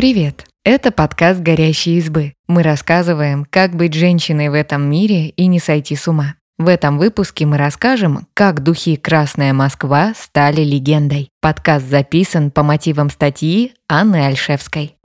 Привет! Это подкаст «Горящие избы». Мы рассказываем, как быть женщиной в этом мире и не сойти с ума. В этом выпуске мы расскажем, как духи «Красная Москва» стали легендой. Подкаст записан по мотивам статьи Анны Альшевской.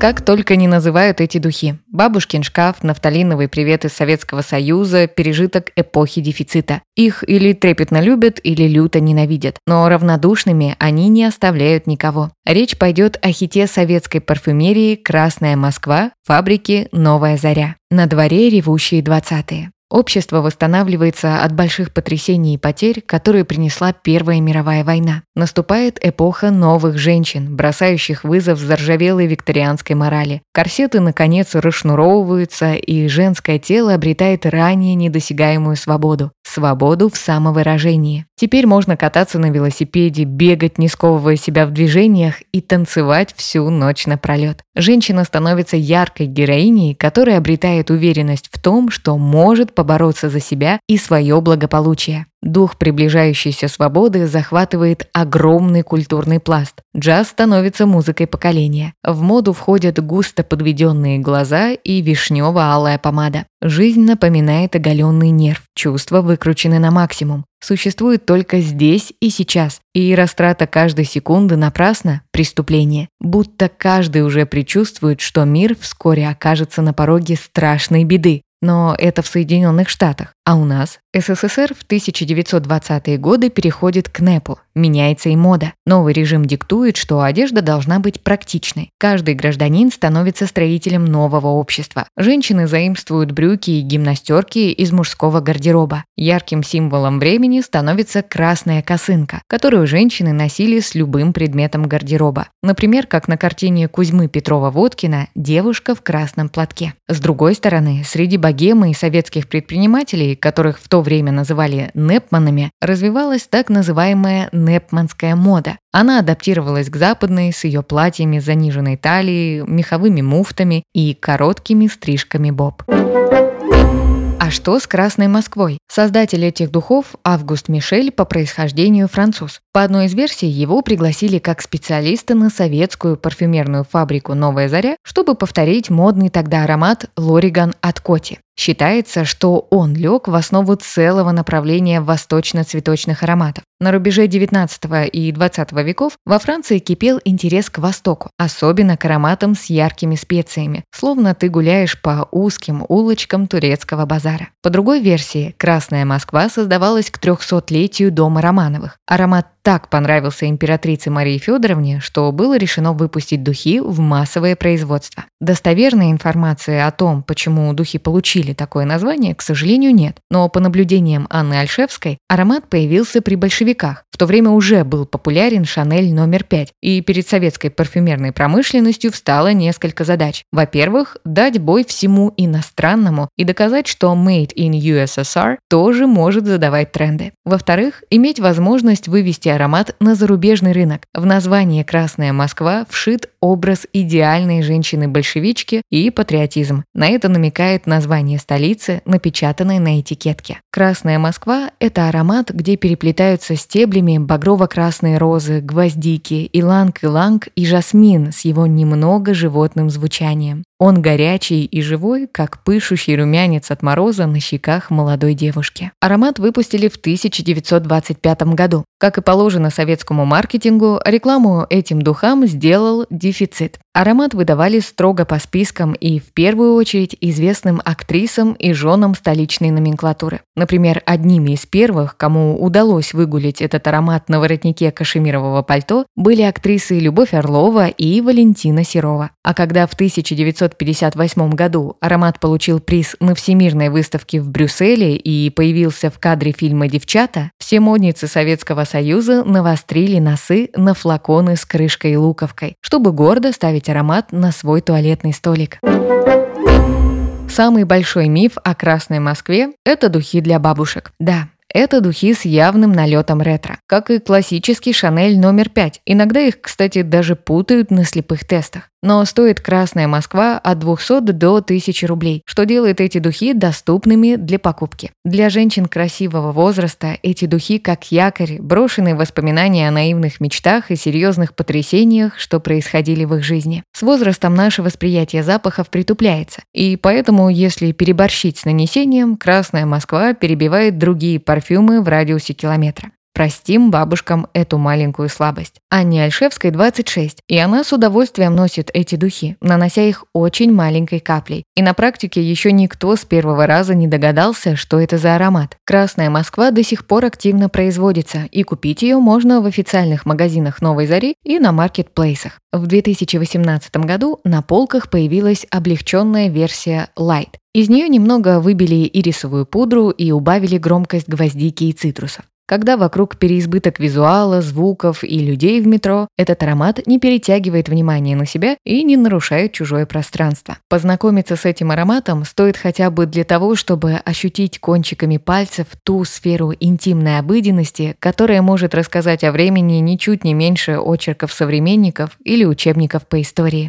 Как только не называют эти духи. Бабушкин шкаф, нафталиновый привет из Советского Союза, пережиток эпохи дефицита. Их или трепетно любят, или люто ненавидят. Но равнодушными они не оставляют никого. Речь пойдет о хите советской парфюмерии «Красная Москва» фабрики «Новая заря». На дворе ревущие двадцатые. Общество восстанавливается от больших потрясений и потерь, которые принесла Первая мировая война. Наступает эпоха новых женщин, бросающих вызов заржавелой викторианской морали. Корсеты, наконец, расшнуровываются, и женское тело обретает ранее недосягаемую свободу. Свободу в самовыражении. Теперь можно кататься на велосипеде, бегать, не сковывая себя в движениях, и танцевать всю ночь напролет. Женщина становится яркой героиней, которая обретает уверенность в том, что может побороться за себя и свое благополучие. Дух приближающейся свободы захватывает огромный культурный пласт. Джаз становится музыкой поколения. В моду входят густо подведенные глаза и вишнево-алая помада. Жизнь напоминает оголенный нерв. Чувства выкручены на максимум. Существует только здесь и сейчас. И растрата каждой секунды напрасно – преступление. Будто каждый уже предчувствует, что мир вскоре окажется на пороге страшной беды. Но это в Соединенных Штатах. А у нас СССР в 1920-е годы переходит к НЭПу, меняется и мода. Новый режим диктует, что одежда должна быть практичной. Каждый гражданин становится строителем нового общества. Женщины заимствуют брюки и гимнастерки из мужского гардероба. Ярким символом времени становится красная косынка, которую женщины носили с любым предметом гардероба. Например, как на картине Кузьмы Петрова-Водкина «Девушка в красном платке». С другой стороны, среди богемы и советских предпринимателей, которых в то время называли «непманами», развивалась так называемая «непманская мода». Она адаптировалась к западной с ее платьями с заниженной талией, меховыми муфтами и короткими стрижками боб. А что с Красной Москвой? Создатель этих духов Август Мишель по происхождению француз. По одной из версий, его пригласили как специалиста на советскую парфюмерную фабрику «Новая заря», чтобы повторить модный тогда аромат «Лориган от Коти». Считается, что он лег в основу целого направления восточно-цветочных ароматов. На рубеже 19 и 20 веков во Франции кипел интерес к Востоку, особенно к ароматам с яркими специями, словно ты гуляешь по узким улочкам турецкого базара. По другой версии, Красная Москва создавалась к 300-летию дома Романовых. Аромат так понравился императрице Марии Федоровне, что было решено выпустить духи в массовое производство. Достоверной информации о том, почему духи получили такое название, к сожалению, нет. Но по наблюдениям Анны Альшевской, аромат появился при большевиках. В то время уже был популярен Шанель номер 5, и перед советской парфюмерной промышленностью встало несколько задач. Во-первых, дать бой всему иностранному и доказать, что Made in USSR тоже может задавать тренды. Во-вторых, иметь возможность вывести аромат на зарубежный рынок. В название «Красная Москва» вшит образ идеальной женщины-большевички и патриотизм. На это намекает название столицы, напечатанное на этикетке. «Красная Москва» — это аромат, где переплетаются стеблями багрово-красные розы, гвоздики, иланг-иланг и жасмин с его немного животным звучанием. Он горячий и живой, как пышущий румянец от мороза на щеках молодой девушки. Аромат выпустили в 1925 году. Как и положено советскому маркетингу, рекламу этим духам сделал дефицит. Аромат выдавали строго по спискам и, в первую очередь, известным актрисам и женам столичной номенклатуры. Например, одними из первых, кому удалось выгулить этот аромат на воротнике кашемирового пальто, были актрисы Любовь Орлова и Валентина Серова. А когда в 1958 году аромат получил приз на Всемирной выставке в Брюсселе и появился в кадре фильма «Девчата», все модницы Советского Союза навострили носы на флаконы с крышкой и луковкой, чтобы гордо ставить аромат на свой туалетный столик. Самый большой миф о Красной Москве – это духи для бабушек. Да, это духи с явным налетом ретро, как и классический Шанель номер 5. Иногда их, кстати, даже путают на слепых тестах. Но стоит «Красная Москва» от 200 до 1000 рублей, что делает эти духи доступными для покупки. Для женщин красивого возраста эти духи как якорь, брошенные воспоминания о наивных мечтах и серьезных потрясениях, что происходили в их жизни. С возрастом наше восприятие запахов притупляется, и поэтому, если переборщить с нанесением, «Красная Москва» перебивает другие парфюмы в радиусе километра. Простим бабушкам эту маленькую слабость. Анне Альшевской 26, и она с удовольствием носит эти духи, нанося их очень маленькой каплей. И на практике еще никто с первого раза не догадался, что это за аромат. Красная Москва до сих пор активно производится, и купить ее можно в официальных магазинах Новой Зари и на маркетплейсах. В 2018 году на полках появилась облегченная версия Light. Из нее немного выбили ирисовую пудру и убавили громкость гвоздики и цитрусов. Когда вокруг переизбыток визуала, звуков и людей в метро, этот аромат не перетягивает внимание на себя и не нарушает чужое пространство. Познакомиться с этим ароматом стоит хотя бы для того, чтобы ощутить кончиками пальцев ту сферу интимной обыденности, которая может рассказать о времени ничуть не меньше очерков современников или учебников по истории.